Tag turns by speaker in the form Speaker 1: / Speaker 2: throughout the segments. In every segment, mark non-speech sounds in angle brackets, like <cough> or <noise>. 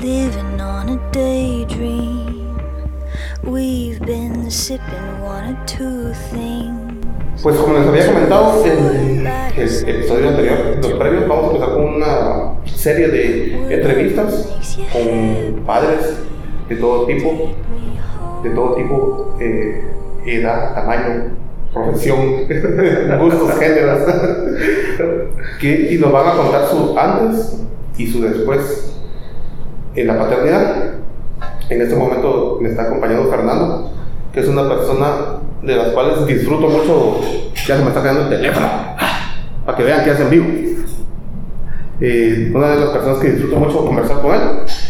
Speaker 1: living on a daydream. We've been sipping one or two things.
Speaker 2: Pues como les había comentado en el episodio anterior, los previos, vamos a empezar con una serie de entrevistas con padres de todo tipo, de todo tipo, eh, edad, tamaño, profesión, <laughs> gustos, géneros, <laughs> que, y nos van a contar su antes y su después en la paternidad. En este momento me está acompañando Fernando, que es una persona de las cuales disfruto mucho. Ya se me está quedando el teléfono, para que vean que hacen vivo. Eh, una de las personas que disfruto mucho conversar con él,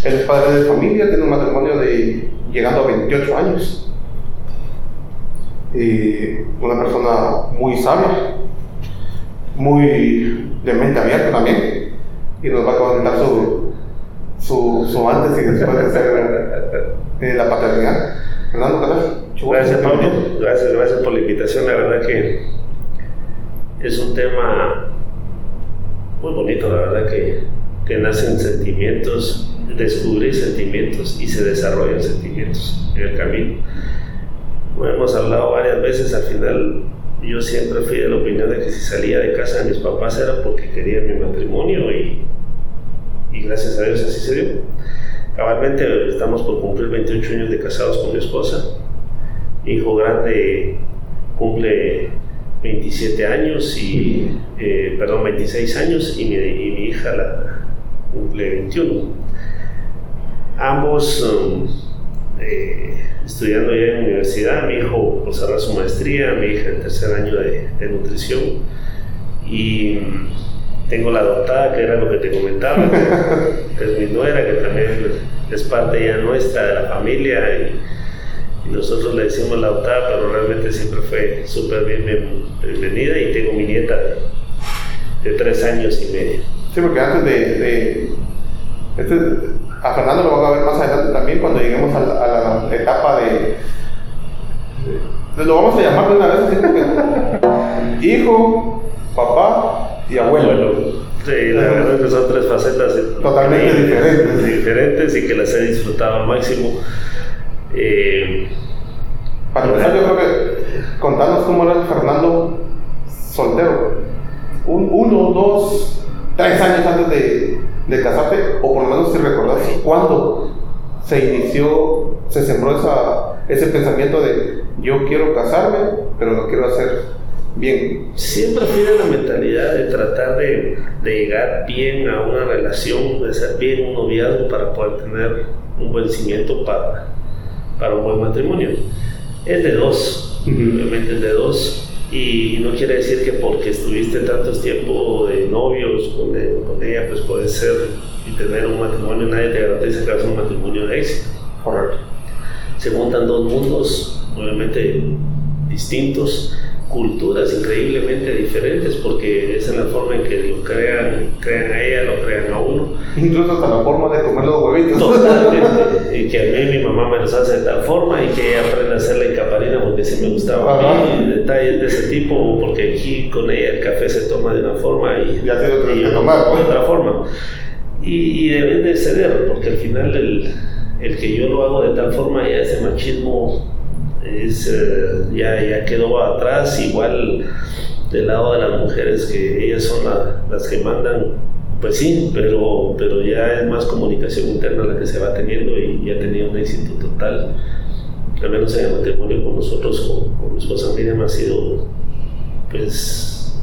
Speaker 2: él es padre de familia, tiene un matrimonio de llegando a 28 años. Eh, una persona muy sabia, muy de mente abierta también, y nos va a comentar su, su, su antes y después de eh, la paternidad.
Speaker 3: Gracias, Pablo. Gracias, gracias por la invitación. La verdad que es un tema muy bonito, la verdad que, que nacen sentimientos, descubrir sentimientos y se desarrollan sentimientos en el camino. Hemos hablado varias veces, al final yo siempre fui de la opinión de que si salía de casa de mis papás era porque quería mi matrimonio y, y gracias a Dios así se dio. Cabalmente estamos por cumplir 28 años de casados con mi esposa. Mi hijo grande cumple 27 años y, eh, perdón, 26 años y mi, y mi hija la, cumple 21. Ambos um, eh, estudiando ya en la universidad, mi hijo cerrar su maestría, mi hija en tercer año de, de nutrición y tengo la adoptada, que era lo que te comentaba, que <laughs> es mi nuera, que también es parte ya nuestra de la familia y, y nosotros le decimos la adoptada, pero realmente siempre fue súper bien, bienvenida y tengo mi nieta de, de, tres años y medio.
Speaker 2: Sí, porque antes de... de este, a Fernando lo vamos a ver más adelante también cuando lleguemos a la, a la etapa de, de, Lo vamos a llamar de una vez, <laughs> hijo, papá y abuelo.
Speaker 3: abuelo. Sí, la verdad es que son tres facetas
Speaker 2: totalmente diferentes.
Speaker 3: diferentes y que las he disfrutado al máximo. Eh,
Speaker 2: Para empezar, yo creo que contanos cómo era el Fernando soltero. Un, uno, dos, tres años antes de, de casarte, o por lo menos si recordás cuándo se inició, se sembró esa, ese pensamiento de yo quiero casarme, pero lo quiero hacer bien.
Speaker 3: Siempre fui de la mentalidad de tratar de, de, llegar bien a una relación, de ser bien un noviazgo para poder tener un buen cimiento para, para un buen matrimonio. Es de dos, uh -huh. obviamente es de dos. Y no quiere decir que porque estuviste tantos tiempos de novios con, con ella, pues puedes ser y tener un matrimonio, nadie te garantiza que va a un matrimonio de éxito.
Speaker 2: Correcto.
Speaker 3: Se juntan dos mundos, obviamente distintos, culturas increíblemente diferentes porque esa es la forma en que lo crean, crean a ella, lo crean a uno.
Speaker 2: Incluso hasta la forma de comer los huevitos.
Speaker 3: Totalmente. y que a mí mi mamá me los hace de tal forma y que ella aprende a hacer la encaparina porque sí me gustaba Ajá. a mí, detalles de ese tipo, porque aquí con ella el café se toma de una forma y,
Speaker 2: y, otro
Speaker 3: y
Speaker 2: que tomar.
Speaker 3: de otra forma. Y, y deben de ceder, porque al final el, el que yo lo hago de tal forma ya ese machismo es, eh, ya, ya quedó atrás, igual del lado de las mujeres, que ellas son la, las que mandan, pues sí, pero, pero ya es más comunicación interna la que se va teniendo y ya tenido un éxito total, al menos en el matrimonio con nosotros, con, con mi esposa Miriam, ha sido pues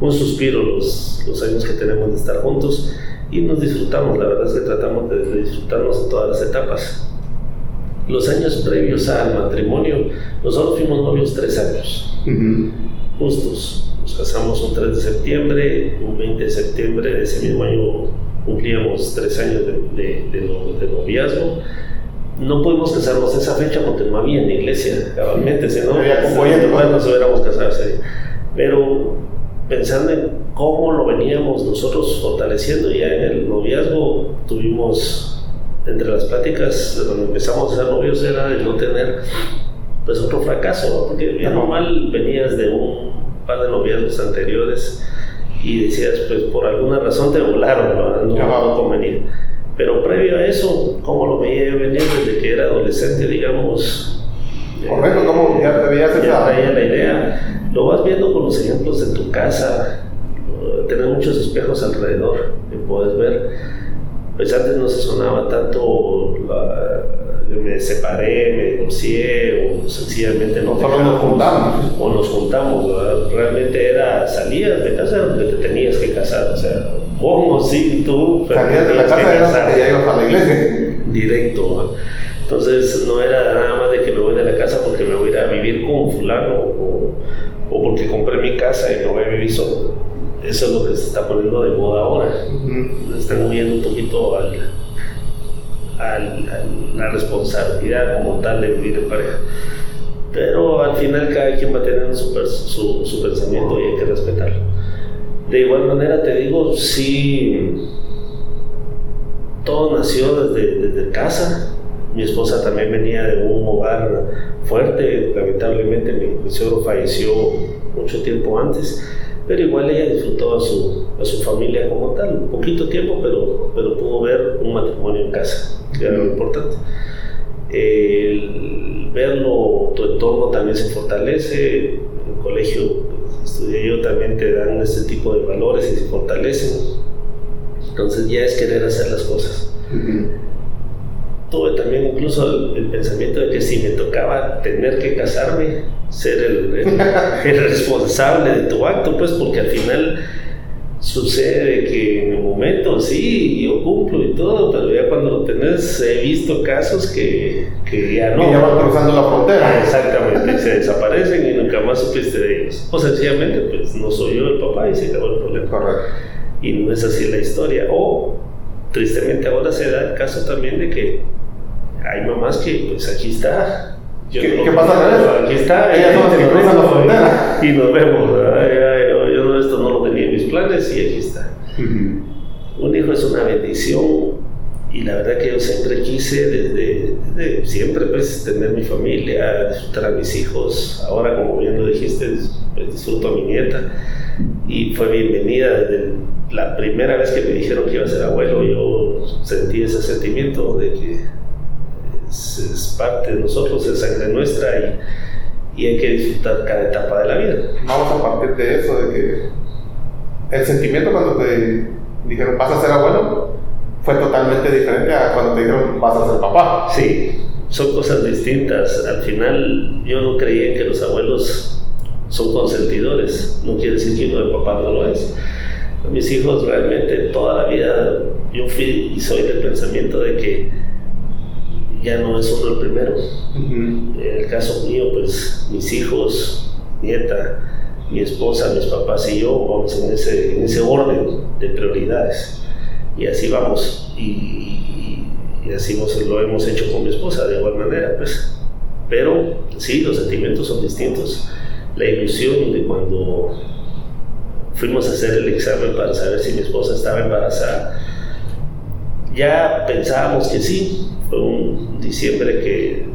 Speaker 3: un suspiro los, los años que tenemos de estar juntos y nos disfrutamos, la verdad es que tratamos de, de disfrutarnos en todas las etapas los años previos al matrimonio, nosotros fuimos novios tres años, uh -huh. justos. Nos casamos un 3 de septiembre, un 20 de septiembre de ese mismo año cumplíamos tres años de, de, de, de noviazgo. No pudimos casarnos esa fecha porque no había en la iglesia, cabalmente, si no, no nos hubiéramos casado. Pero pensando en cómo lo veníamos nosotros fortaleciendo ya en el noviazgo, tuvimos entre las pláticas donde empezamos a ser novios era de no tener pues otro fracaso, ¿no? porque bien normal venías de un par de noviazgos anteriores y decías pues por alguna razón te volaron, ¿no? no, no convenía. Pero previo a eso, ¿cómo lo veía yo venir desde que era adolescente, digamos?
Speaker 2: Correcto, ¿cómo ya te veías
Speaker 3: ya
Speaker 2: esa?
Speaker 3: la idea. Lo vas viendo con los ejemplos de tu casa, eh, tener muchos espejos alrededor que puedes ver. Pues antes no se sonaba tanto la- me separé, me divorcié o sencillamente no
Speaker 2: O solo
Speaker 3: te
Speaker 2: nos juntamos.
Speaker 3: O nos juntamos, ¿verdad? realmente era salías de casa donde te tenías que casar, o sea, como si tú pero
Speaker 2: Salías de la casa era ya ibas a la iglesia.
Speaker 3: directo. ¿no? Entonces no era nada más de que me voy de la casa porque me voy a ir a vivir con fulano o, o porque compré mi casa y me voy a vivir solo. Eso es lo que se está poniendo de moda ahora.
Speaker 2: Ujú.
Speaker 3: Están moviendo un poquito al, al- a la responsabilidad como tal de vivir en pareja. Pero al final cada quien va a tener su, su, su pensamiento y hay que respetarlo. De igual manera te digo, sí, todo nació desde, desde casa. Mi esposa también venía de un hogar fuerte. Lamentablemente mi, mi suegro falleció mucho tiempo antes, pero igual ella disfrutó a su, a su familia como tal. Un poquito tiempo, pero, pero pudo ver un matrimonio en casa, que era lo importante. El verlo, tu entorno también se fortalece. En el colegio estudié yo, también te dan este tipo de valores y se fortalecen. Entonces ya es querer hacer las cosas. Tuve también incluso el, el pensamiento de que si me tocaba tener que casarme, ser el, el- <laughs> el responsable de tu acto, pues porque al final sucede que en el momento sí, yo cumplo y todo, pero ya cuando lo tenés, he visto casos que, que ya no.
Speaker 2: Y ya van cruzando la frontera.
Speaker 3: Exactamente, se desaparecen y nunca más supiste de ellos. O sencillamente, pues no soy yo el papá y se acabó el problema
Speaker 2: Correcto.
Speaker 3: y no es así la historia. O tristemente ahora se da el caso también de que hay mamás que pues aquí está. Yo
Speaker 2: ¿Qué-
Speaker 3: no-
Speaker 2: qué pasa con eso?
Speaker 3: Aquí está.
Speaker 2: Ellas son las que cruzan la frontera.
Speaker 3: Y nos vemos. Yo, yo esto no lo tenía en mis planes y aquí está. Un hijo es una bendición y la verdad que yo siempre quise desde, desde siempre pues tener mi familia, disfrutar a mis hijos. Ahora como bien lo dijiste, pues disfruto a mi nieta y fue bienvenida desde la primera vez que me dijeron que iba a ser abuelo. Yo sentí ese sentimiento de que es, es parte de nosotros, es sangre nuestra y, y hay que disfrutar cada etapa de la vida.
Speaker 2: Vamos a partir de eso, de que el sentimiento cuando te dijeron vas a ser abuelo fue totalmente diferente a cuando te dijeron vas a ser papá.
Speaker 3: Sí, son cosas distintas. Al final yo no creía que los abuelos son consentidores. No quiere decir que uno de papá no lo es. Mis hijos realmente toda la vida yo fui y soy del pensamiento de que ya no es uno el primero. En el caso mío, pues mis hijos, nieta, mi esposa, mis papás y yo vamos en ese, en ese orden de prioridades. Y así vamos. Y, y- y así lo hemos hecho con mi esposa de igual manera, pues. Pero sí, los sentimientos son distintos. La ilusión de cuando fuimos a hacer el examen para saber si mi esposa estaba embarazada, ya pensábamos que sí. Fue un diciembre que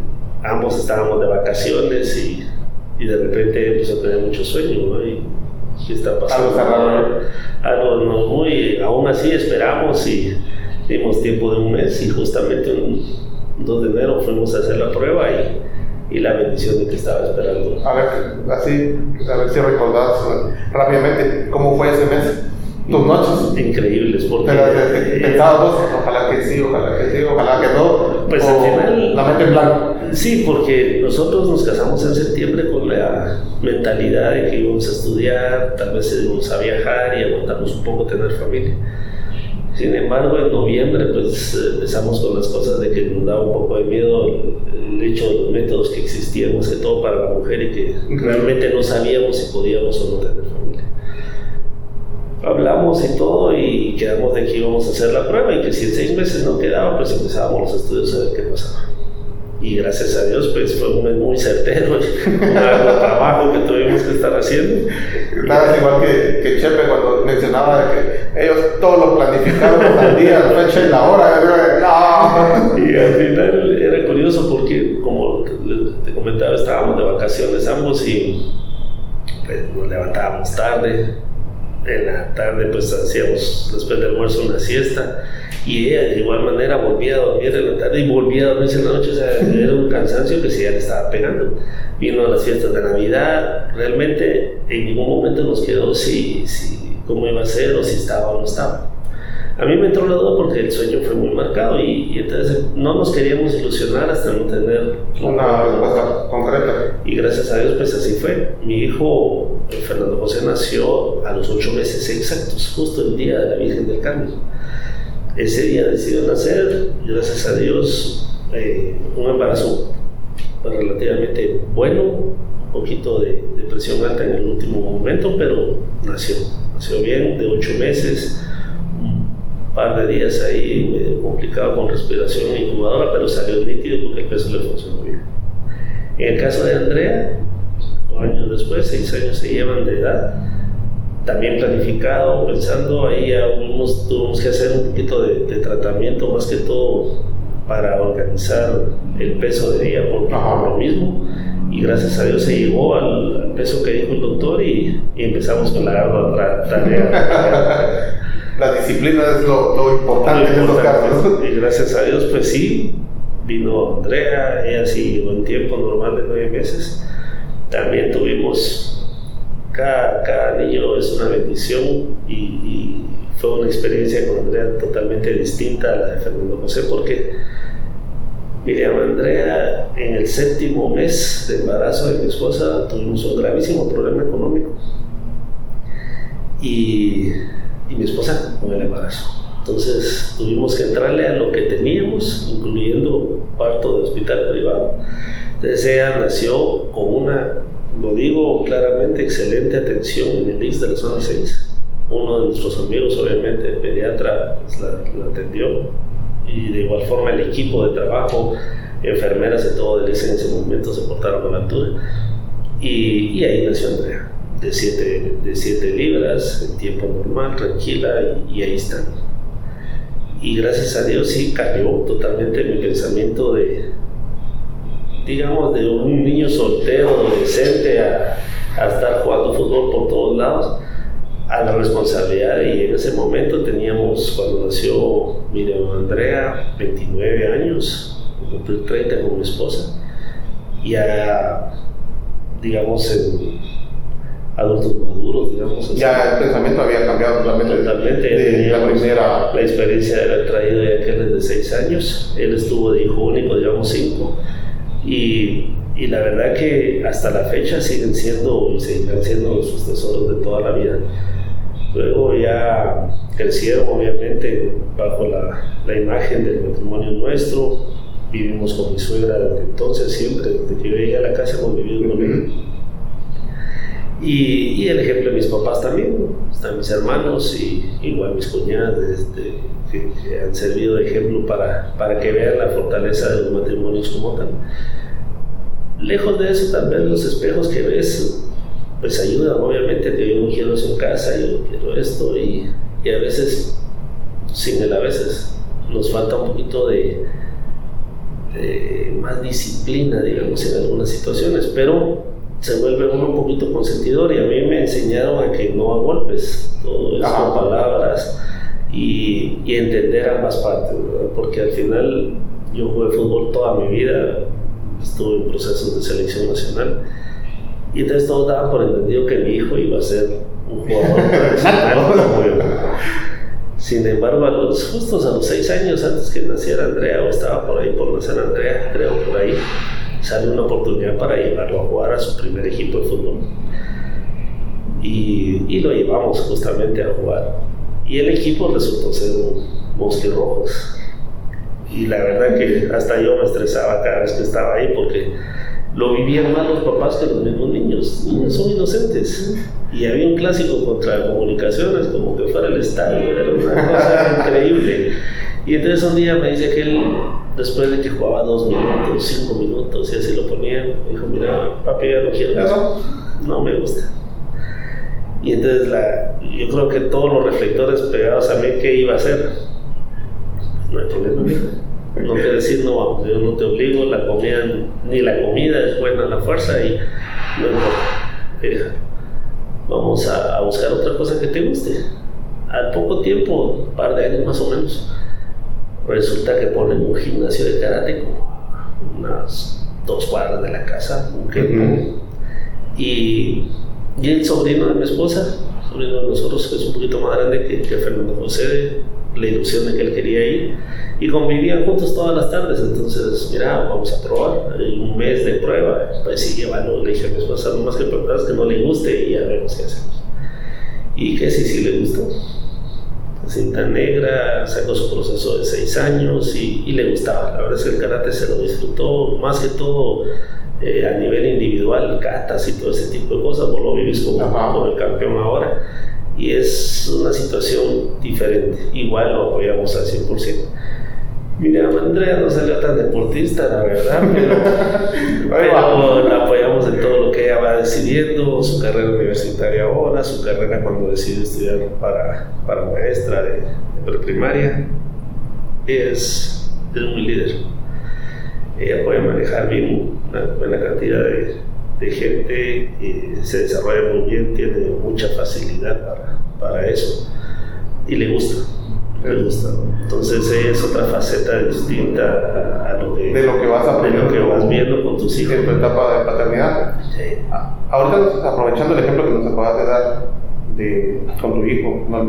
Speaker 3: ambos estábamos de vacaciones y, y de repente empezó a tener mucho sueño, ¿no? Y, ¿qué está pasando?
Speaker 2: Algo
Speaker 3: Algo no muy, aún así esperamos y dimos tiempo de un mes y justamente un 2 de enero fuimos a hacer la prueba y, y la bendición de que estaba esperando.
Speaker 2: A ver, así, a ver si recordás eh, rápidamente cómo fue ese mes, tus noches.
Speaker 3: Increíbles porque...
Speaker 2: Te-
Speaker 3: eh,
Speaker 2: pensabas vos, ojalá que sí, ojalá que sí, ojalá que no.
Speaker 3: Pues
Speaker 2: o
Speaker 3: al final-
Speaker 2: La mente en blanco.
Speaker 3: Sí, porque nosotros nos casamos en septiembre con la mentalidad de que íbamos a estudiar, tal vez íbamos a viajar y aguantarnos un poco tener familia. Sin embargo, en noviembre pues empezamos con las cosas de que nos daba un poco de miedo el, hecho de los métodos que existían, más que todo para la mujer y que realmente no sabíamos si podíamos o no tener familia. Hablamos y todo y quedamos de que íbamos a hacer la prueba y que si en seis meses no quedaba, pues empezábamos los estudios a ver qué pasaba. Y gracias a Dios, pues fue un mes muy certero, <laughs> un trabajo que tuvimos que estar haciendo.
Speaker 2: Estabas igual que, que Chepe cuando mencionaba que ellos todo lo planificaron al día, la fecha y la hora. No.
Speaker 3: Y al final era curioso porque, como te comentaba, estábamos de vacaciones ambos y pues, nos levantábamos tarde. En la tarde pues hacíamos después del almuerzo una siesta y ella de igual manera volvía a dormir en la tarde y volvía a dormirse en la noche, o sea, <laughs> era un cansancio que sí ya le estaba pegando. Vino a las fiestas de Navidad, realmente en ningún momento nos quedó si, si cómo iba a ser o si estaba o no estaba. A mí me entró la duda porque el sueño fue muy marcado y, entonces no nos queríamos ilusionar hasta no tener
Speaker 2: una respuesta concreta.
Speaker 3: Y gracias a Dios, pues así fue. Mi hijo Fernando José nació a los ocho meses exactos, justo el día de la Virgen del Carmen. Ese día decidió nacer, gracias a Dios, eh, un embarazo relativamente bueno, un poquito de, de presión alta en el último momento, pero nació, nació bien, de ocho meses par de días ahí medio complicado con respiración e incubadora, pero salió nítido porque el peso le funcionó bien. En el caso de Andrea, años después, seis años se llevan de edad, también planificado, pensando, ahí tuvimos, tuvimos que hacer un poquito de, tratamiento más que todo para organizar el peso de ella por, por lo mismo y gracias a Dios se llegó al, peso que dijo el doctor y, y empezamos con la ardua tarea <laughs>
Speaker 2: la disciplina es lo, importante en estos casos.
Speaker 3: Y gracias a Dios, pues sí, vino Andrea, ella sí llegó en tiempo normal de nueve meses. También tuvimos, cada, cada niño es una bendición y, fue una experiencia con Andrea totalmente distinta a la de Fernando José, porque Miriam Andrea, en el séptimo mes de embarazo de mi esposa, tuvimos un gravísimo problema económico. Y y mi esposa con el embarazo. Entonces tuvimos que entrarle a lo que teníamos, incluyendo parto de hospital privado. Entonces ella nació con una, lo digo claramente, excelente atención en el IX de la zona 6. Uno de nuestros amigos, obviamente, el pediatra, pues, la, atendió. Y de igual forma el equipo de trabajo, enfermeras de todo el ICE en ese momento se portaron con altura. Y, y ahí nació Andrea de 7 de siete libras, en tiempo normal, tranquila, y, ahí están. Y gracias a Dios sí cambió totalmente mi pensamiento de, digamos, de un niño soltero, adolescente, a, a estar jugando fútbol por todos lados, a la responsabilidad. Y en ese momento teníamos, cuando nació mi Andrea, 29 años, cumplí 30 con mi esposa, y a, digamos, en adultos maduros, digamos.
Speaker 2: Ya el pensamiento había cambiado totalmente.
Speaker 3: Totalmente.
Speaker 2: De, la primera.
Speaker 3: La experiencia de haber traído ya aquel de seis años. Él estuvo de hijo único, digamos, cinco. Y, y, la verdad que hasta la fecha siguen siendo y seguirán siendo sus tesoros de toda la vida. Luego ya crecieron, obviamente, bajo la, la imagen del matrimonio nuestro. Vivimos con mi suegra desde entonces, siempre, desde que yo llegué a la casa hemos vivido con él y, el ejemplo de mis papás también, están mis hermanos y igual mis cuñadas este, que, han servido de ejemplo para, para que vean la fortaleza de los matrimonios como tal. Lejos de eso, tal vez los espejos que ves, pues ayudan, obviamente, que yo quiero eso en casa, yo quiero esto y, y a veces, sin él a veces, nos falta un poquito de, de más disciplina, digamos, en algunas situaciones, pero se vuelve uno un poquito consentidor y a mí me enseñaron a que no a golpes, todo es con palabras y, y, entender ambas partes, porque al final yo jugué fútbol toda mi vida, estuve en procesos de selección nacional y entonces todos daban por entendido que mi hijo iba a ser un jugador <laughs> profesional Sin embargo, a los, justos a los seis años antes que naciera Andrea, o estaba por ahí por nacer Andrea, creo por ahí, sale una oportunidad para llevarlo a jugar a su primer equipo de fútbol. Y, lo llevamos justamente a jugar. Y el equipo resultó ser un Bosque Rojos. Y la verdad que hasta yo me estresaba cada vez que estaba ahí porque lo vivían más los papás que los mismos niños. Niños son inocentes. Y había un clásico contra comunicaciones, como que fuera el estadio, era una cosa increíble. Y entonces un día me dice que después de que jugaba dos minutos, cinco minutos y así lo ponía, me dijo, mira, papi, ya no quiero eso, no me gusta. Y entonces la, yo creo que todos los reflectores pegados a mí, ¿qué iba a hacer? No hay problema, no te decir no vamos, yo no te obligo, la comida, ni la comida es buena a la fuerza y no importa. vamos a, a buscar otra cosa que te guste. Al poco tiempo, un par de años más o menos, resulta que ponen un gimnasio de karate como unas dos cuadras de la casa, un Kenpo. y, y el sobrino de mi esposa, sobrino de nosotros, que es un poquito más grande que, que Fernando José, la ilusión de que él quería ir, y convivían juntos todas las tardes. Entonces, mira, vamos a probar un mes de prueba. Pues sí, llévalo, le dije a mi esposa, no más que que no le guste y ya vemos qué hacemos. Y que sí, sí le gustó cinta negra, sacó su proceso de seis años y, y, le gustaba. La verdad es que el karate se lo disfrutó más que todo eh, a nivel individual, catas y todo ese tipo de cosas. Vos lo vives como, como, el campeón ahora y es una situación diferente. Igual lo apoyamos al 100%. Mira, Andrea no salió tan deportista, la verdad, pero, <laughs> pero la apoyamos ella va decidiendo, su carrera universitaria ahora, su carrera cuando decide estudiar para, para maestra de, de preprimaria. Es, es muy líder. Ella puede manejar bien una buena cantidad de, gente, se desarrolla muy bien, tiene mucha facilidad para, para eso y le gusta me gusta. Entonces es otra faceta distinta a, lo que,
Speaker 2: de lo que vas
Speaker 3: aprendiendo, de lo que vas viendo con tus hijos.
Speaker 2: En tu etapa de paternidad.
Speaker 3: Sí.
Speaker 2: Ahorita aprovechando el ejemplo que nos acabas de dar de, con tu hijo, ¿no?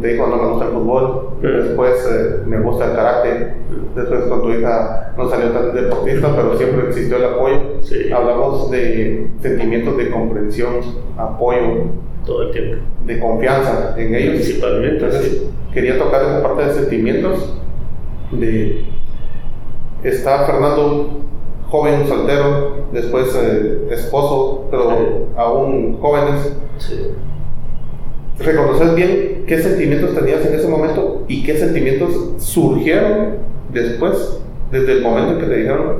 Speaker 2: te dijo no me gusta el fútbol, después eh, me gusta el karate, después con tu hija no salió tan deportista, pero siempre existió el apoyo.
Speaker 3: Sí.
Speaker 2: Hablamos de sentimientos de comprensión, apoyo,
Speaker 3: todo el tiempo.
Speaker 2: De confianza en ellos.
Speaker 3: Principalmente.
Speaker 2: Entonces,
Speaker 3: sí.
Speaker 2: quería tocar esa parte de sentimientos. De está Fernando joven, soltero, después eh, esposo, pero
Speaker 3: Sí.
Speaker 2: aún jóvenes.
Speaker 3: Sí.
Speaker 2: Reconocer bien qué sentimientos tenías en ese momento y qué sentimientos surgieron después, desde el momento en que te dijeron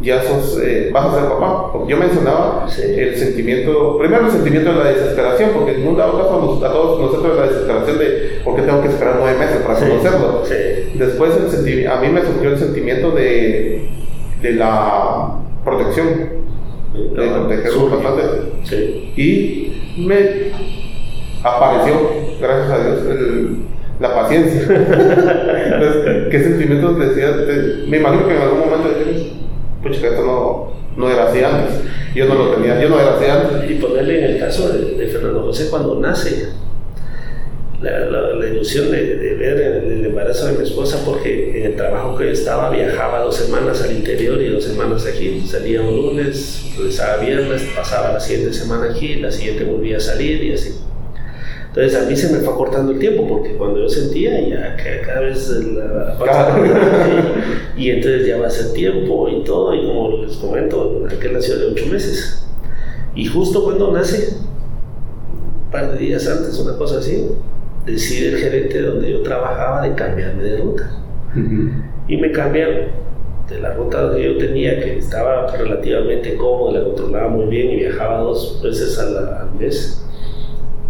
Speaker 2: ya sos, eh, vas a ser papá. Yo mencionaba
Speaker 3: Sí.
Speaker 2: el sentimiento, primero el sentimiento de la desesperación, porque en un dado caso nos- a todos nosotros la desesperación de por qué tengo que esperar nueve meses para
Speaker 3: Sí.
Speaker 2: conocerlo.
Speaker 3: Sí.
Speaker 2: Después el senti- a mí me surgió el sentimiento de, de la protección, de protegerlos
Speaker 3: Surge.
Speaker 2: bastante. Y me apareció, gracias a Dios, el- la paciencia. <laughs> Entonces, ¿qué sentimientos decías? Me imagino que en algún momento dijiste, pucha, esto no, no era así antes. Yo no lo tenía, yo no era así antes.
Speaker 3: Y ponerle en el caso de, Fernando José cuando nace, la, la- ilusión de, de ver el, el embarazo de mi esposa, porque en el trabajo que yo estaba viajaba dos semanas al interior y dos semanas aquí. Salía un lunes, regresaba viernes, pasaba la siguiente semana aquí, la siguiente volvía a salir y así. Entonces a mí se me fue cortando el tiempo porque cuando yo sentía ya que cada vez la, y, y entonces ya va a ser tiempo y todo y como les comento, aquel nació de ocho meses. Y justo cuando nace, un par de días antes, una cosa así, decide el gerente donde yo trabajaba de cambiarme de ruta. Y me cambiaron de la ruta que yo tenía que estaba relativamente cómoda, la controlaba muy bien y viajaba dos veces la- al mes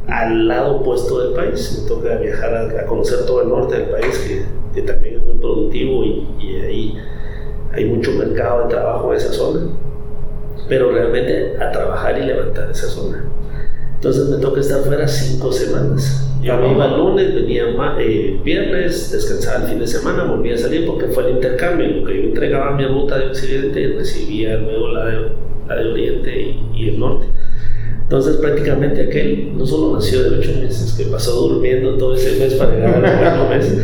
Speaker 3: al lado opuesto del país. Me toca viajar a, a conocer todo el norte del país, que, que también es muy productivo y, y ahí hay mucho mercado de trabajo en esa zona. Pero realmente a trabajar y levantar esa zona. Entonces me toca estar fuera cinco semanas. Yo me iba el lunes, venía eh, viernes, descansaba el fin de semana, volvía a salir porque fue el intercambio. Lo que yo entregaba mi ruta de Occidente, recibía luego la de, la de Oriente y, y el Norte. Entonces prácticamente aquel no solo nació de ocho meses, que pasó durmiendo todo ese mes para llegar al noveno <laughs> mes,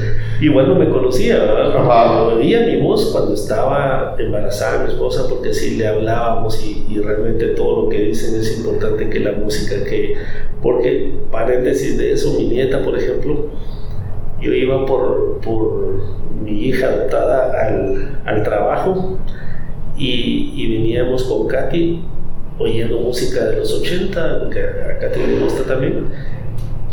Speaker 3: igual no me conocía, ¿verdad? Oía mi voz cuando estaba embarazada mi esposa, porque sí le hablábamos y, y realmente todo lo que dicen es importante que la música, que porque paréntesis de eso, mi nieta, por ejemplo, yo iba por, por mi hija adoptada al, al trabajo y, y veníamos con Katy oyendo música de los 80, que a Katy le gusta también.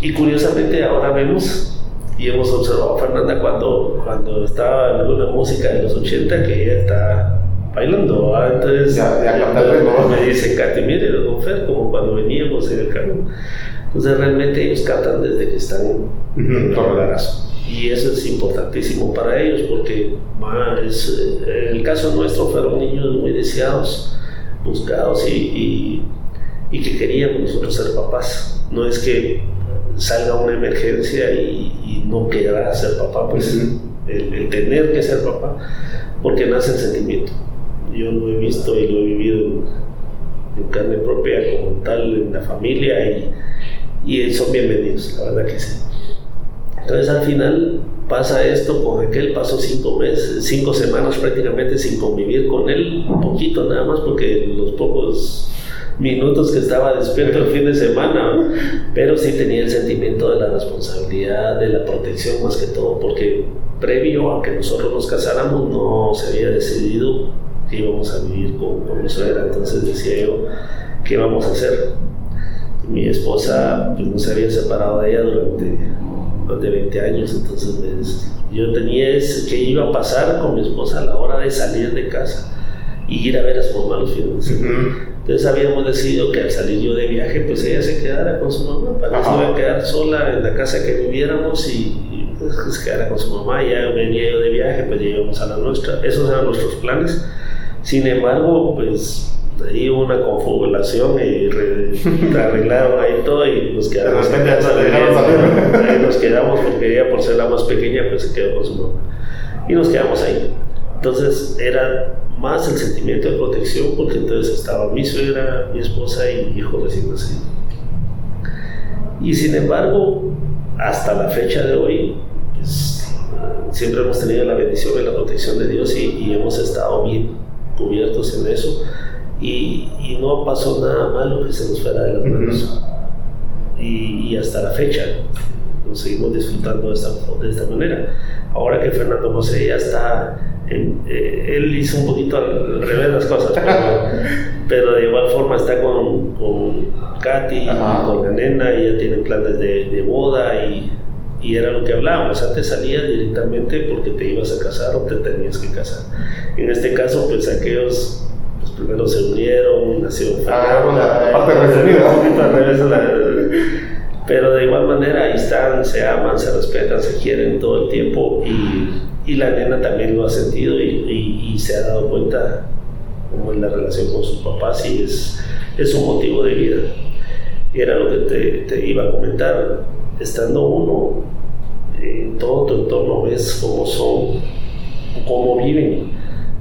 Speaker 3: Y curiosamente ahora vemos y hemos observado a Fernanda cuando, cuando estaba en alguna música de los 80 que ella está bailando. Entonces
Speaker 2: Ya- ya el
Speaker 3: me- dice Katy, mire, don Fer, como cuando veníamos en el carro. Entonces realmente ellos cantan desde que están
Speaker 2: Ujú,
Speaker 3: en el. Y eso es importantísimo para ellos porque es, eh, en el caso nuestro fueron niños muy deseados, buscados y, y, y que queríamos nosotros ser papás. No es que salga una emergencia y, no querrá ser papá, pues el, tener que ser papá, porque nace el sentimiento. Yo lo he visto y lo he vivido en, carne propia como tal en la familia y, y son bienvenidos, la verdad que sí. Entonces al final pasa esto con aquel, pasó cinco meses, cinco semanas prácticamente sin convivir con él, un poquito nada más, porque los pocos minutos que estaba despierto el fin de semana, pero sí tenía el sentimiento de la responsabilidad, de la protección más que todo, porque previo a que nosotros nos casáramos no se había decidido que íbamos a vivir con, con mi suegra, entonces decía yo, ¿qué vamos a hacer? Mi esposa pues, no se había separado de ella durante de 20 años, entonces pues, yo tenía ese, que iba a pasar con mi esposa a la hora de salir de casa y ir a ver a su mamá los fines de semana. Entonces habíamos decidido que al salir yo de viaje, pues ella se quedara con su mamá, para que se iba a quedar sola en la casa que viviéramos y, pues, se quedara con su mamá. Ya venía yo de viaje, pues ya íbamos a la nuestra. Esos eran nuestros planes. Sin embargo, pues ahí hubo una confabulación y arreglaron ahí todo y nos quedamos casa de Ahí nos quedamos porque ella, por ser la más pequeña, pues se quedó con su mamá. Y nos quedamos ahí. Entonces era más el sentimiento de protección porque entonces estaba mi suegra, mi esposa y mi hijo recién nacido. Y sin embargo, hasta la fecha de hoy, pues, siempre hemos tenido la bendición y la protección de Dios y, hemos estado bien cubiertos en eso y, no pasó nada malo que se nos fuera de las manos. y, hasta la fecha nos seguimos disfrutando de esta, de esta manera. Ahora que Fernando José ya está eh, él hizo un poquito al revés las cosas, <laughs> pero, de igual forma está con, con Katy, con la nena, y ya tienen planes de, de boda y, y, era lo que hablábamos. Antes salías directamente porque te ibas a casar o te tenías que casar. En este caso, pues aquellos primero se unieron, nació
Speaker 2: ah, la parte resumida. <laughs>
Speaker 3: pero de igual manera ahí están, se aman, se respetan, se quieren todo el tiempo y y la nena también lo ha sentido y, y, se ha dado cuenta cómo es la relación con sus papás y es, es un motivo de vida. Y era lo que te, te iba a comentar, estando uno en todo tu entorno, ves cómo son, cómo viven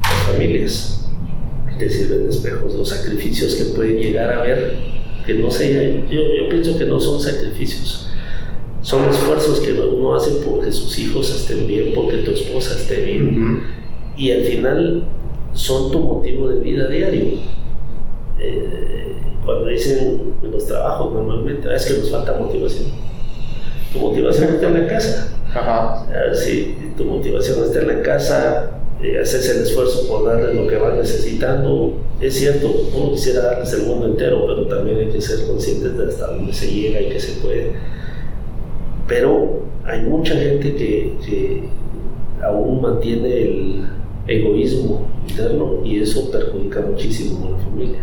Speaker 3: las familias, te sirven de espejos, los sacrificios que pueden llegar a ver, que no sé, yo, yo pienso que no son sacrificios, son esfuerzos que uno hace porque sus hijos estén bien, porque tu esposa esté bien. Y al final son tu motivo de vida diario. Eh, cuando dicen en los trabajos normalmente, ah, es que nos falta motivación. Tu motivación está en la casa. Ajá. Si tu motivación está en la casa, eh, haces el esfuerzo por darles lo que van necesitando. Es cierto, uno quisiera darles el mundo entero, pero también hay que ser conscientes de hasta dónde se llega y que se puede pero hay mucha gente que, aún mantiene el egoísmo interno y eso perjudica muchísimo a la familia.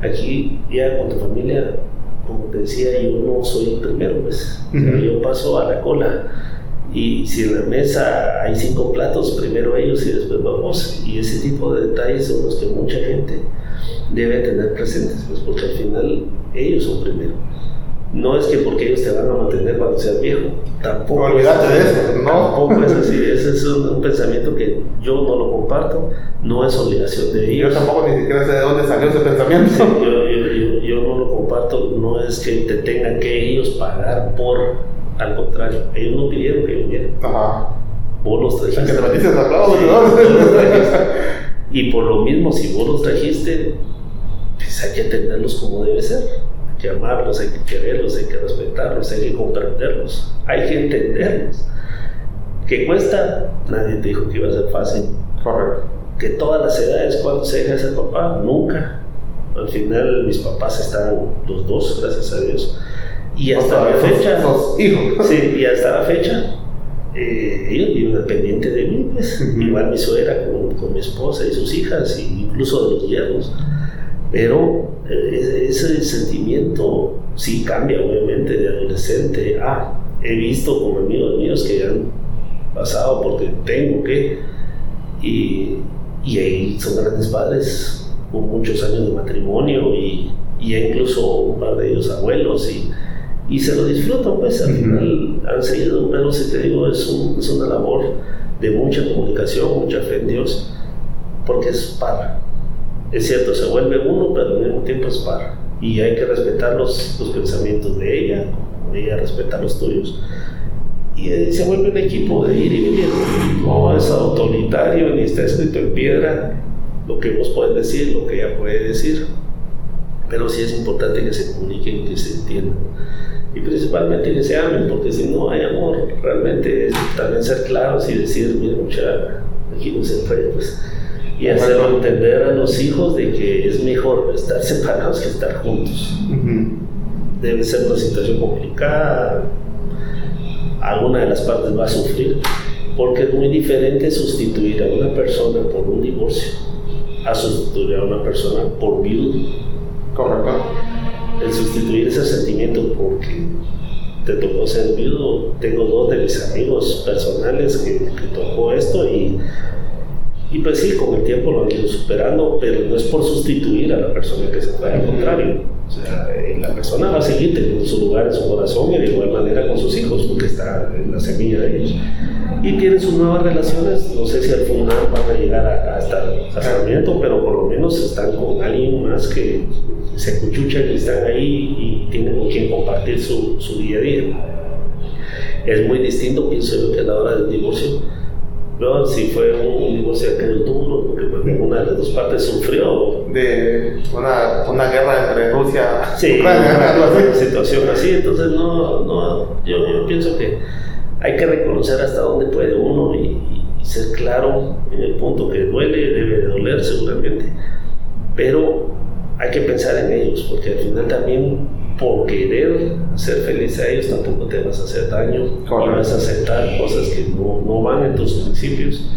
Speaker 3: Aquí ya con tu familia, como te decía, yo no soy el primero, pues yo paso a la cola y si en la mesa hay cinco platos, primero ellos y después vamos. Y ese tipo de detalles son los que mucha gente debe tener presentes, pues porque al final ellos son primero no es que porque ellos te van a mantener cuando seas viejo. Tampoco.
Speaker 2: olvídate de eso, ¿no?
Speaker 3: Tampoco es así. Ese es un, pensamiento que yo no lo comparto. No es obligación de ellos.
Speaker 2: Yo tampoco ni siquiera sé de dónde salió ese pensamiento.
Speaker 3: yo, yo, yo, no lo comparto. No es que te tengan que ellos pagar por. Al contrario, ellos no pidieron que vinieran. Ajá. Vos los trajiste.
Speaker 2: Que te metiste aplausos,
Speaker 3: Y por lo mismo, si vos los trajiste, pues hay que atenderlos como debe ser que amarlos, hay que quererlos, hay que respetarlos, hay que comprenderlos, hay que entenderlos. ¿Qué cuesta? Nadie te dijo que iba a ser fácil.
Speaker 2: Correcto.
Speaker 3: Que todas las edades, cuando se deja ser papá? Nunca. Al final mis papás están los dos, gracias a Dios. Y hasta la fecha... Sí, y hasta la fecha eh, ellos viven dependientes de mí, pues. igual mi suegra con, con, mi esposa y sus hijas, e incluso de los yernos. Pero eh, ese sentimiento sí cambia, obviamente, de adolescente. Ah, he visto con amigos míos que han pasado porque tengo que. Y, y ahí son grandes padres con muchos años de matrimonio y, y incluso un par de ellos abuelos y, y se lo disfrutan, pues al final han seguido, pero si te digo, es, es una labor de mucha comunicación, mucha fe en Dios, porque es para. Es cierto, se vuelve uno, pero al mismo tiempo es para. Y hay que respetar los, los pensamientos de ella, como ella respeta los tuyos. Y eh, se vuelve un equipo de ir y venir. No es autoritario ni está escrito en piedra lo que vos puedes decir, lo que ella puede decir. Pero sí es importante que se comuniquen, que se entiendan y principalmente que se amen, porque si no hay amor, realmente es también ser claros y decir, mira, mucha, aquí no se puede, pues, y hacerlo entender a los hijos de que es mejor estar separados que estar juntos. Debe ser una situación complicada, alguna de las partes va a sufrir, porque es muy diferente sustituir a una persona por un divorcio a sustituir a una persona por viudo.
Speaker 2: Correcto
Speaker 3: sustituir ese sentimiento porque te tocó ser viudo. Tengo dos de mis amigos personales que, tocó esto y, y pues sí, con el tiempo lo han ido superando, pero no es por sustituir a la persona que se fue, al contrario. O sea, eh, la persona va a seguir teniendo su lugar en su corazón y de igual manera con sus hijos, porque está en la semilla de ellos. Y tienen sus nuevas relaciones, no sé si al final van a llegar a, hasta el casamiento, pero por lo menos están con alguien más que se cuchuchan y están ahí y tienen con quien compartir su, su día a día. Es muy distinto, pienso yo, que a la hora del divorcio. No, si fue un, divorcio que duro, porque pues, ninguna de las dos partes sufrió.
Speaker 2: De una, una guerra entre Rusia
Speaker 3: sí, una, situación así. Entonces, no, no yo, yo, pienso que hay que reconocer hasta dónde puede uno y, y ser claro en el punto que duele, debe de doler seguramente. Pero hay que pensar en ellos, porque al final también por querer ser feliz a ellos tampoco te vas a hacer daño, no vas a aceptar cosas que no, no, van en tus principios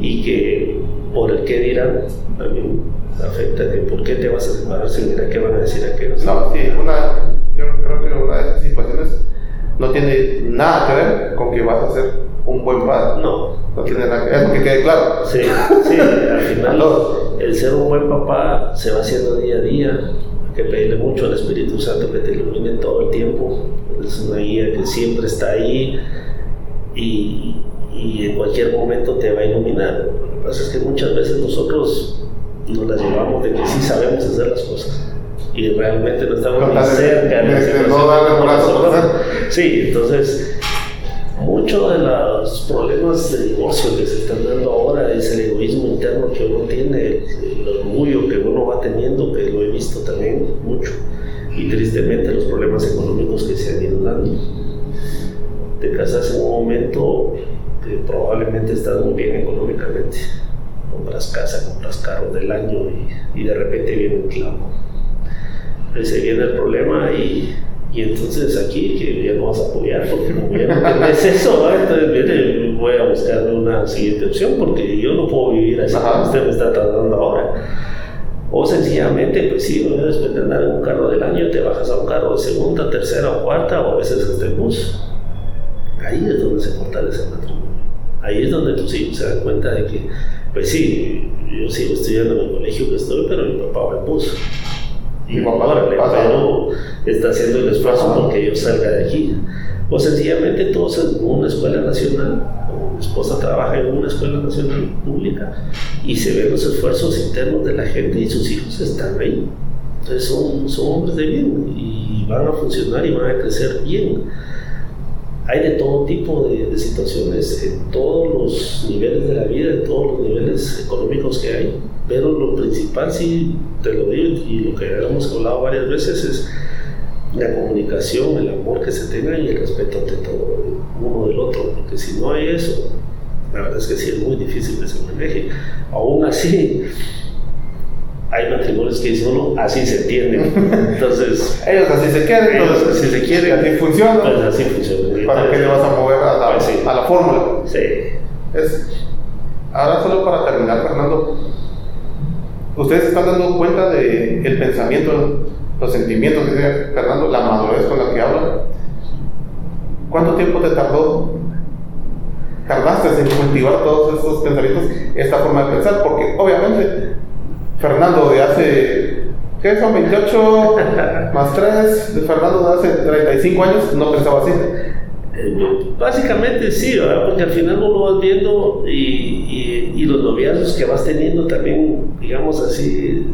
Speaker 3: y que por el que dirán también afecta que por qué te vas a separar si mira qué van a decir aquellos.
Speaker 2: No, sí, una, yo creo que una de esas situaciones no tiene nada que ver con que vas a ser un buen padre.
Speaker 3: No.
Speaker 2: No tiene nada que ver, que quede claro.
Speaker 3: Sí, sí, al <laughs> final el ser un buen papá se va haciendo día a día. Hay que pedirle mucho al Espíritu Santo que te ilumine todo el tiempo. Es una guía que siempre está ahí y, y en cualquier momento te va a iluminar. Lo que pasa es que muchas veces nosotros nos las llevamos de que sí sabemos hacer las cosas y realmente no estamos ni cerca de,
Speaker 2: no
Speaker 3: Sí, entonces muchos de los problemas de divorcio que se están dando ahora es el egoísmo interno que uno tiene, el, orgullo que uno va teniendo, que lo he visto también mucho, y tristemente los problemas económicos que se han ido dando. Te casas en un momento que probablemente estás muy bien económicamente, compras casa, compras carro del año y, de repente viene un clavo. Ese viene el problema y y entonces aquí que ya no vas a apoyar porque no <laughs> es eso, entonces voy a buscar una siguiente opción porque yo no puedo vivir así como usted me está tratando ahora. O sencillamente, pues sí, después de andar en un carro del año, te bajas a un carro de segunda, tercera o cuarta, o a veces hasta el bus. Ahí es donde se fortalece el matrimonio. Ahí es donde tus hijos se dan cuenta de que, pues sí, yo sigo estudiando en el colegio que estoy, pero mi papá va en bus y órale, pero está haciendo el esfuerzo porque yo salga de aquí. O sencillamente todos en una escuela nacional, mi esposa trabaja en una escuela nacional pública y se ven los esfuerzos internos de la gente y sus hijos están ahí. Entonces son, son hombres de bien y van a funcionar y van a crecer bien. Hay de todo tipo de, de situaciones en todos los niveles de la vida, en todos los niveles económicos que hay pero lo principal, sí, te lo digo, y lo que hemos hablado varias veces es la comunicación, el amor que se tenga y el respeto ante todo, uno del otro, porque si no hay eso, la verdad es que sí es muy difícil que se maneje. Aún así, hay matrimonios que dicen uno, así se entienden. <laughs> Entonces,
Speaker 2: ellos así se quieren,
Speaker 3: ellos así se quieren,
Speaker 2: así funciona.
Speaker 3: Pues así funciona.
Speaker 2: ¿Para qué le vas a mover a la,
Speaker 3: pues sí.
Speaker 2: a la fórmula?
Speaker 3: Sí.
Speaker 2: Es, ahora, solo para terminar, Fernando, ustedes están dando cuenta del el pensamiento, los sentimientos que tiene Fernando, la madurez con la que habla. ¿Cuánto tiempo te tardó? Tardaste en cultivar todos estos pensamientos, esta forma de pensar, porque obviamente Fernando de hace ¿Qué son 28 más 3 de Fernando de hace 35 años? No pensaba así.
Speaker 3: Básicamente sí, ¿verdad? Porque al final uno lo vas viendo y, y, y, los noviazgos que vas teniendo también, digamos así,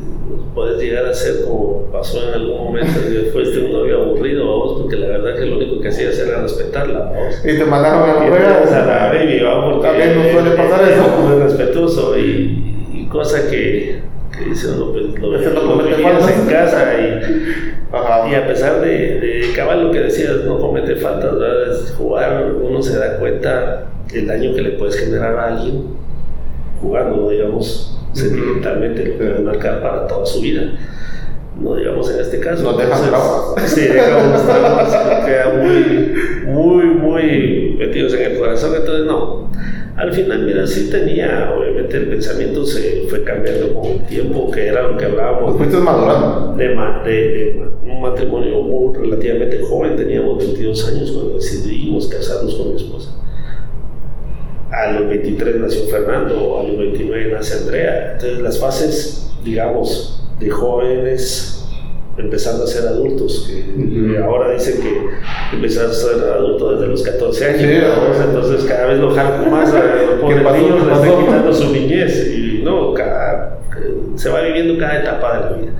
Speaker 3: puedes llegar a ser como pasó en algún momento y fuiste un novio aburrido, vos, porque la verdad que lo único que hacías era respetarla, vos.
Speaker 2: Y te mandaron a la
Speaker 3: a la baby, ¿va? Porque
Speaker 2: también nos suele pasar eso.
Speaker 3: Muy respetuoso y, y cosa que, que dice uno, pues lo,
Speaker 2: no
Speaker 3: lo vivías
Speaker 2: faltas.
Speaker 3: en casa y
Speaker 2: Ajá.
Speaker 3: y a pesar de, de cabal lo que decías, no comete faltas, ¿verdad? Es jugar, uno se da cuenta el daño que le puedes generar a alguien jugando, digamos, sentimentalmente, lo puede marcar para toda su vida. No digamos en este caso.
Speaker 2: Dejan
Speaker 3: entonces,
Speaker 2: traumas.
Speaker 3: Sí, dejan unos traumas, quedan muy, muy, muy metidos en el corazón. Entonces, no. Al final, mira, sí tenía, obviamente el pensamiento se fue cambiando con el tiempo, que era lo que hablábamos
Speaker 2: Pues fuiste madurando.
Speaker 3: de, de- de un matrimonio muy relativamente joven, teníamos 22 años cuando decidimos casarnos con mi esposa. A los 23 nació Fernando, a los 29 nace Andrea. Entonces las fases, digamos, de jóvenes empezando a ser adultos, que ahora dicen que empezar a ser adulto desde los 14 años,
Speaker 2: Sí,
Speaker 3: ¿no? entonces cada vez lo jalan <laughs> más, a los pobres niños
Speaker 2: ¿Qué
Speaker 3: les están quitando su niñez y no, cada, se va viviendo cada etapa de la vida.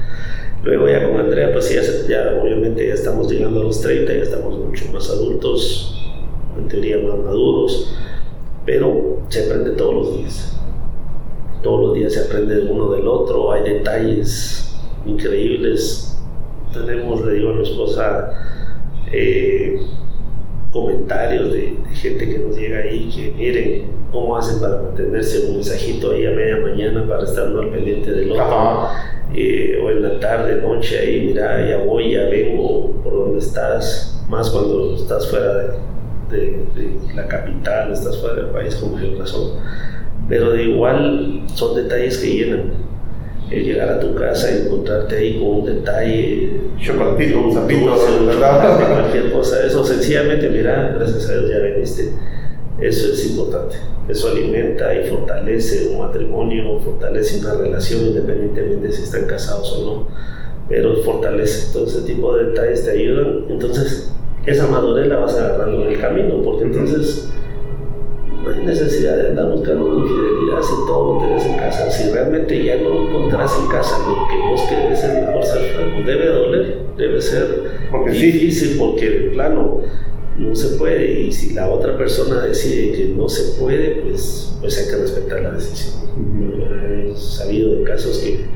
Speaker 3: Luego ya con Andrea, pues ya, obviamente ya estamos llegando a los 30, ya estamos mucho más adultos, en teoría más maduros, pero se aprende todos los días. Todos los días se aprende de uno del otro, hay detalles increíbles. Tenemos, le digo a mi esposa, eh, comentarios de, de gente que nos llega ahí que miren cómo hacen para mantenerse un mensajito ahí a media mañana para estar al pendiente del otro eh, o en la tarde, noche, ahí, mira, ya voy, ya vengo, por dónde estás, más cuando estás fuera de, de- de la capital, estás fuera del país, con mayor razón. Pero de igual son detalles que llenan. El llegar a tu casa y encontrarte ahí con un detalle,
Speaker 2: Chocolatito, un zapito,
Speaker 3: cualquier cosa, eso sencillamente, mira, gracias a Dios ya veniste. Eso es importante. Eso alimenta y fortalece un matrimonio, fortalece una relación independientemente si están casados o no. Pero fortalece. Todo ese tipo de detalles te ayudan. Entonces, esa madurez la vas agarrando en el camino, porque entonces no hay necesidad de andar buscando una infidelidad si todo lo tenés en casa. Si realmente ya no encontrás en casa lo que vos querés es mejor ser franco. Debe doler, debe ser
Speaker 2: Porque sí.
Speaker 3: difícil porque de plano no se puede y si la otra persona decide que no se puede, pues, pues hay que respetar la decisión. He sabido de casos que,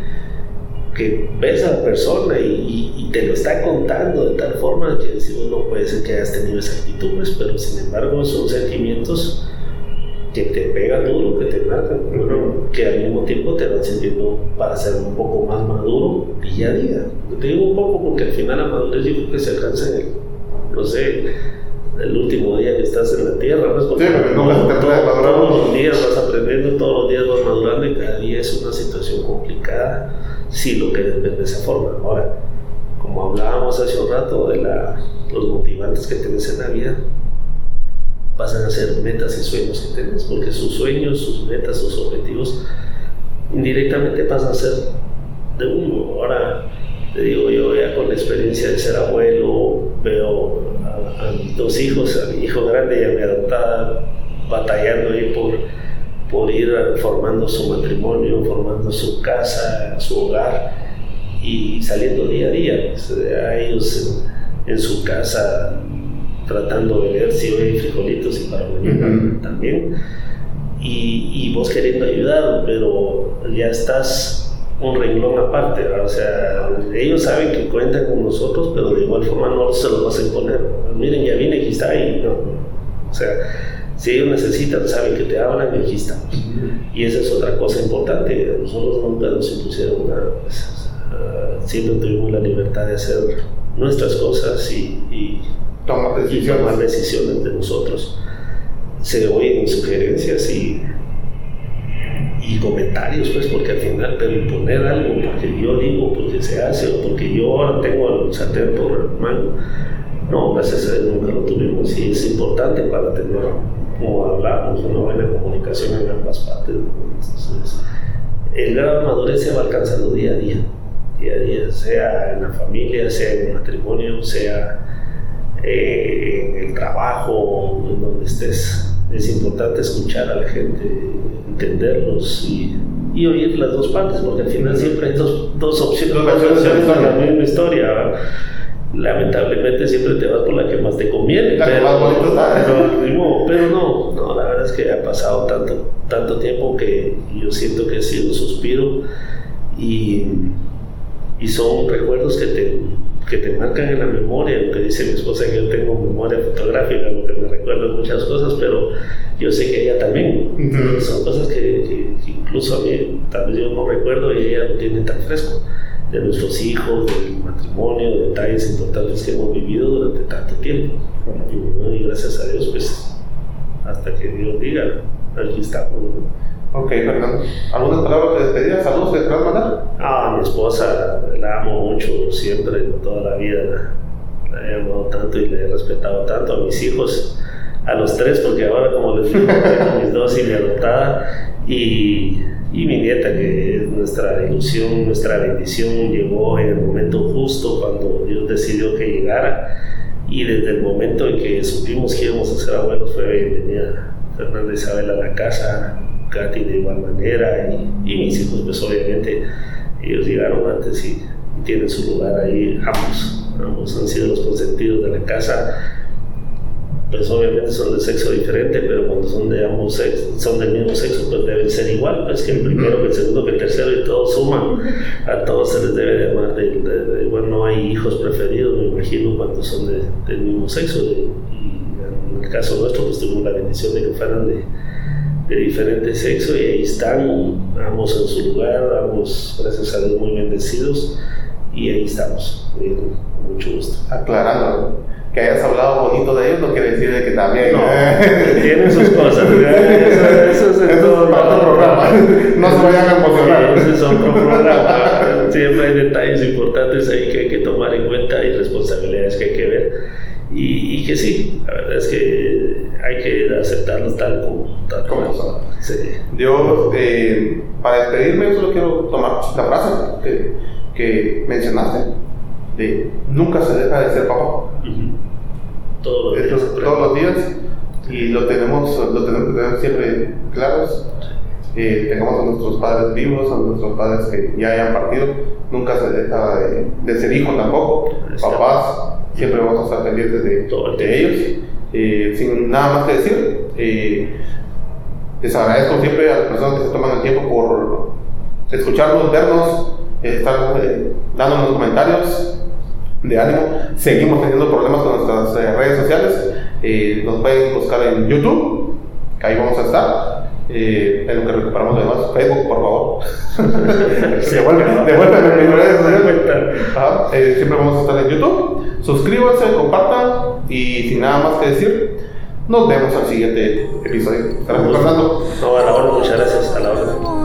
Speaker 3: que ves a la persona y, y- y te lo está contando de tal forma que decimos no puede ser que hayas tenido esa actitud, pues, pero sin embargo son sentimientos que te pegan duro, que te marcan, bueno, que al mismo tiempo te van sirviendo para ser un poco más maduro día a día. Te digo un poco porque al final la madurez yo creo que se alcanza en el, no sé, el último día que estás en la tierra, ¿no? Porque
Speaker 2: Sí, termina de madurar.
Speaker 3: todos los días vas aprendiendo, todos los días vas madurando y cada día es una situación complicada si lo quieres ver de esa forma. Ahora, como hablábamos hace un rato de la, los motivantes que tienes en la vida, pasan a ser metas y sueños que tienes, porque sus sueños, sus metas, sus objetivos indirectamente pasan a ser de uno. Ahora, te digo, yo ya con la experiencia de ser abuelo, veo a, mis dos hijos, a mi hijo grande y a mi adoptada, batallando ahí por, por ir formando su matrimonio, formando su casa, su hogar y saliendo día a día. A ellos en su casa tratando de ver si hoy hay frijolitos y para mañana también. Y, y vos queriendo ayudar, pero ya estás un renglón aparte, ¿verdad? o sea, ellos saben que cuentan con nosotros, pero de igual forma no se los vas a imponer. Miren, ya vine, aquí está, y no. O sea, si ellos necesitan, saben que te hablan, y aquí estamos. Y esa es otra cosa importante. Nosotros nunca nos impusieron nada. pues, ah, siempre tuvimos la libertad de hacer nuestras cosas y, y
Speaker 2: Tomar
Speaker 3: y tomar
Speaker 2: decisiones.
Speaker 3: decisiones de nosotros. Se oyen sugerencias y, y comentarios, pues, porque al final, pero imponer algo, porque yo digo, porque se hace, o porque yo ahora tengo el sartén por el mango, no, gracias a Dios nunca lo tuvimos y es importante para tener, como hablamos, una buena comunicación en ambas partes. Entonces, el grado de madurez se va alcanzando día a día. día a día, sea en la familia, sea en el matrimonio, sea eh, en el trabajo, en donde estés. Es importante escuchar a la gente, entenderlos y, y oír las dos partes, porque al final siempre hay dos, dos opciones,
Speaker 2: Dos versiones de la
Speaker 3: misma historia. ¿verdad? Lamentablemente siempre te vas por la que más te conviene, pero,
Speaker 2: bonito
Speaker 3: modo, pero no, no, la verdad es que ha pasado tanto, tanto tiempo que yo siento que ha sido un suspiro y, y son recuerdos que te, que te marcan en la memoria, lo que dice mi esposa que yo tengo memoria fotográfica, lo que me recuerda muchas cosas, pero yo sé que ella también.
Speaker 2: Ujú.
Speaker 3: Son cosas que, que- que incluso a mí tal vez yo no recuerdo y ella lo tiene tan fresco de nuestros hijos, del matrimonio, de detalles importantes que hemos vivido durante tanto tiempo. Y gracias a Dios, pues, hasta que Dios diga, aquí estamos. ¿no?
Speaker 2: Ok, Fernando. ¿Algunas palabras de despedida? ¿Saludos que te quieras mandar?
Speaker 3: Ah, mi esposa la amo mucho, siempre, toda la vida la, la he amado tanto y la he respetado tanto. A mis hijos, a los tres, porque ahora, como les digo, <laughs> tengo mis dos y mi adoptada, y, y mi nieta, que es nuestra ilusión, nuestra bendición, llegó en el momento justo cuando Dios decidió que llegara. Y desde el momento en que supimos que íbamos a ser abuelos, fue bienvenida Fernanda Isabel a la casa, Katy de igual manera, y, y mis hijos, pues obviamente ellos llegaron antes y, y tienen su lugar ahí, ambos, ambos han sido los consentidos de la casa, pues obviamente son de sexo diferente, pero cuando son de ambos sexos, son del mismo sexo, pues deben ser igual, es que el primero, que el segundo, que el tercero y todos suman, a todos se les debe de amar, de, de- de- igual no hay hijos preferidos, me imagino, cuando son de- del mismo sexo, y en el caso nuestro, pues tuvimos la bendición de que fueran de, de diferente sexo y ahí están, ambos en su lugar, ambos, gracias a Dios, muy bendecidos y ahí estamos, eh, con mucho gusto.
Speaker 2: Aclarando. Que hayas hablado bonito de ellos no quiere decir de que también.
Speaker 3: No, tienen sus cosas, eso, eso es
Speaker 2: Eso
Speaker 3: todo
Speaker 2: es otro
Speaker 3: lado.
Speaker 2: programa. No se vayan a emocionar.
Speaker 3: Ese es otro programa. Siempre hay detalles importantes ahí que hay que tomar en cuenta y responsabilidades que hay que ver. Y, y que sí, la verdad es que hay que aceptarlos tal como, tal
Speaker 2: Como son.
Speaker 3: Sí.
Speaker 2: Yo, eh, para despedirme, solo quiero tomar la frase que, que mencionaste: de nunca se deja de ser papá.
Speaker 3: Ujú. Todos los días.
Speaker 2: todos los días y lo tenemos, lo tenemos que tener siempre claros. Eh, tengamos a nuestros padres vivos, a nuestros padres que ya hayan partido, nunca se deja de, de ser hijo tampoco, papás, siempre vamos a estar pendientes de, de ellos. Eh, sin nada más que decir, eh, les agradezco siempre a las personas que se toman el tiempo por escucharnos, vernos, estar eh, dándonos comentarios de ánimo. Seguimos teniendo problemas con nuestras redes sociales. Nos pueden buscar en YouTube, que ahí vamos a estar. Eh, en lo que recuperamos lo demás, Facebook, por favor. <laughs> devuélveme, devuélveme <laughs> mis redes eh, siempre vamos a estar en YouTube. Suscríbanse, compartan y sin nada más que decir, nos vemos al siguiente episodio. Gracias, Fernando.
Speaker 3: No, a la hora, muchas gracias. A la hora.